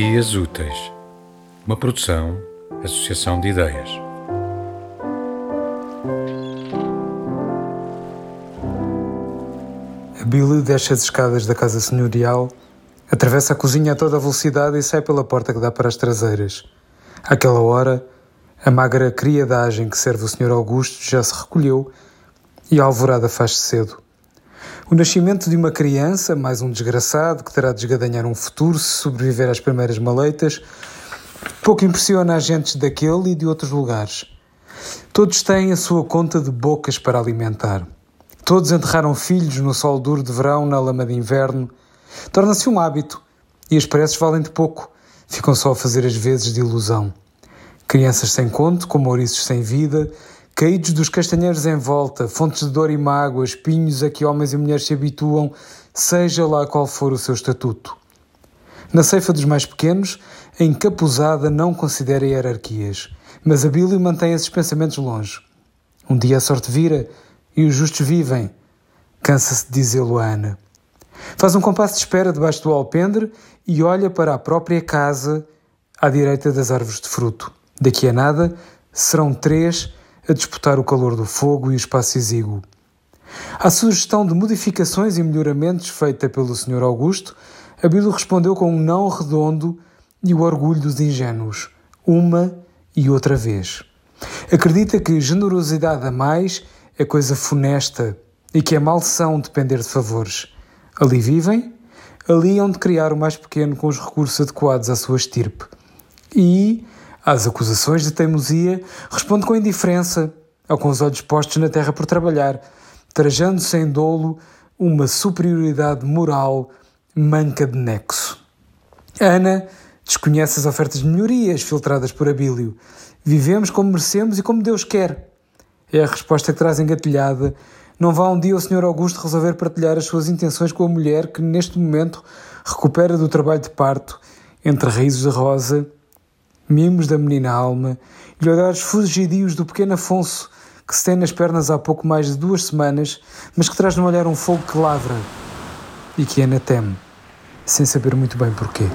Dias Úteis, uma produção, associação de ideias. A Billy desce as escadas da casa senhorial, atravessa a cozinha a toda a velocidade e sai pela porta que dá para as traseiras. Àquela hora, a magra criadagem que serve o Sr. Augusto já se recolheu e a alvorada faz-se cedo. O nascimento de uma criança, mais um desgraçado que terá de esgadanhar um futuro se sobreviver às primeiras maleitas, pouco impressiona agentes daquele e de outros lugares. Todos têm a sua conta de bocas para alimentar. Todos enterraram filhos no sol duro de verão, na lama de inverno. Torna-se um hábito e as preces valem de pouco, ficam só a fazer as vezes de ilusão. Crianças sem conto, como ouriços sem vida, caídos dos castanheiros em volta, fontes de dor e mágoa, espinhos a que homens e mulheres se habituam, seja lá qual for o seu estatuto. Na ceifa dos mais pequenos, a encapuzada não considera hierarquias, mas a Bíblia mantém esses pensamentos longe. Um dia a sorte vira e os justos vivem, cansa-se de dizê-lo a Ana. Faz um compasso de espera debaixo do alpendre e olha para a própria casa à direita das árvores de fruto. Daqui a nada, serão três a disputar o calor do fogo e o espaço exíguo. À sugestão de modificações e melhoramentos feita pelo Sr. Augusto, Abílio respondeu com um não redondo e o orgulho dos ingênuos, uma e outra vez. Acredita que generosidade a mais é coisa funesta e que é maldição depender de favores. Ali vivem, ali hão de criar o mais pequeno com os recursos adequados à sua estirpe. E, às acusações de teimosia, responde com indiferença, ou com os olhos postos na terra por trabalhar, trajando sem dolo uma superioridade moral manca de nexo. Ana desconhece as ofertas de melhorias filtradas por Abílio. Vivemos como merecemos e como Deus quer. É a resposta que traz engatilhada. Não vá um dia o Sr. Augusto resolver partilhar as suas intenções com a mulher que, neste momento, recupera do trabalho de parto, entre raízes de rosa mimos da menina alma e olhares fugidios do pequeno Afonso que se tem nas pernas há pouco mais de duas semanas, mas que traz no olhar um fogo que lavra e que Ana teme, sem saber muito bem porquê.